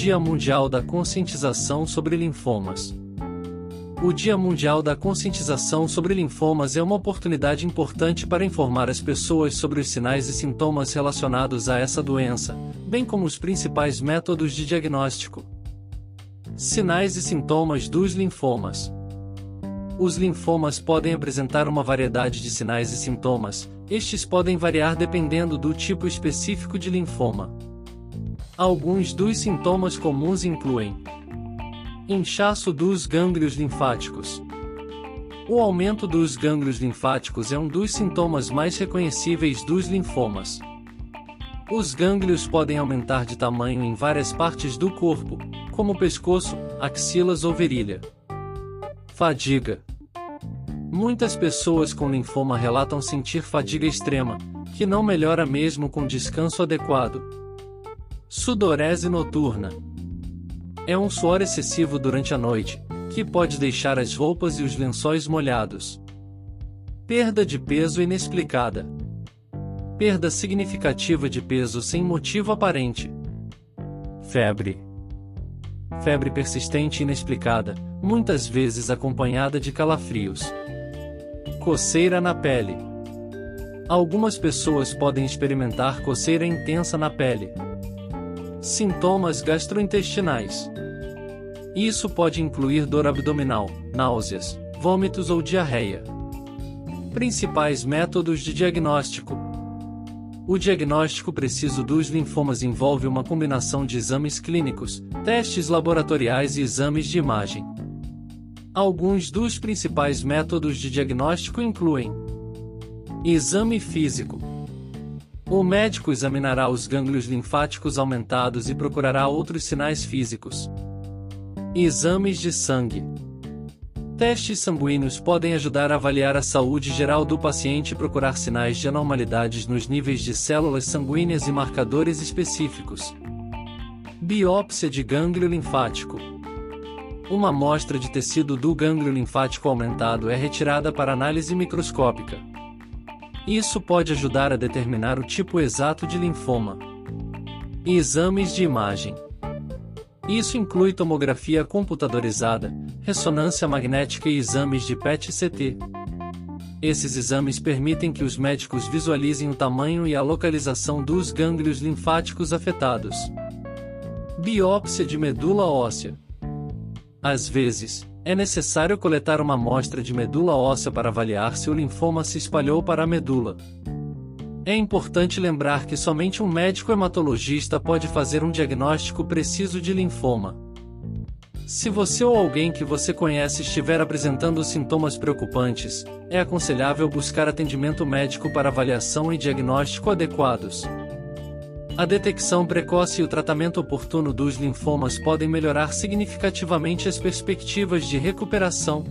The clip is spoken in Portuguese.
Dia Mundial da Conscientização sobre Linfomas. O Dia Mundial da Conscientização sobre Linfomas é uma oportunidade importante para informar as pessoas sobre os sinais e sintomas relacionados a essa doença, bem como os principais métodos de diagnóstico. Sinais e sintomas dos linfomas. Os linfomas podem apresentar uma variedade de sinais e sintomas, estes podem variar dependendo do tipo específico de linfoma. Alguns dos sintomas comuns incluem inchaço dos gânglios linfáticos. O aumento dos gânglios linfáticos é um dos sintomas mais reconhecíveis dos linfomas. Os gânglios podem aumentar de tamanho em várias partes do corpo, como pescoço, axilas ou virilha. Fadiga. Muitas pessoas com linfoma relatam sentir fadiga extrema, que não melhora mesmo com descanso adequado. Sudorese noturna. É um suor excessivo durante a noite, que pode deixar as roupas e os lençóis molhados. Perda de peso inexplicada. Perda significativa de peso sem motivo aparente. Febre. Febre persistente inexplicada, muitas vezes acompanhada de calafrios. Coceira na pele. Algumas pessoas podem experimentar coceira intensa na pele. Sintomas gastrointestinais. Isso pode incluir dor abdominal, náuseas, vômitos ou diarreia. Principais métodos de diagnóstico: o diagnóstico preciso dos linfomas envolve uma combinação de exames clínicos, testes laboratoriais e exames de imagem. Alguns dos principais métodos de diagnóstico incluem: exame físico. O médico examinará os gânglios linfáticos aumentados e procurará outros sinais físicos. Exames de sangue. Testes sanguíneos podem ajudar a avaliar a saúde geral do paciente e procurar sinais de anormalidades nos níveis de células sanguíneas e marcadores específicos. Biópsia de gânglio linfático. Uma amostra de tecido do gânglio linfático aumentado é retirada para análise microscópica. Isso pode ajudar a determinar o tipo exato de linfoma. Exames de imagem. Isso inclui tomografia computadorizada, ressonância magnética e exames de PET-CT. Esses exames permitem que os médicos visualizem o tamanho e a localização dos gânglios linfáticos afetados. Biópsia de medula óssea. Às vezes, é necessário coletar uma amostra de medula óssea para avaliar se o linfoma se espalhou para a medula. É importante lembrar que somente um médico hematologista pode fazer um diagnóstico preciso de linfoma. Se você ou alguém que você conhece estiver apresentando sintomas preocupantes, é aconselhável buscar atendimento médico para avaliação e diagnóstico adequados. A detecção precoce e o tratamento oportuno dos linfomas podem melhorar significativamente as perspectivas de recuperação,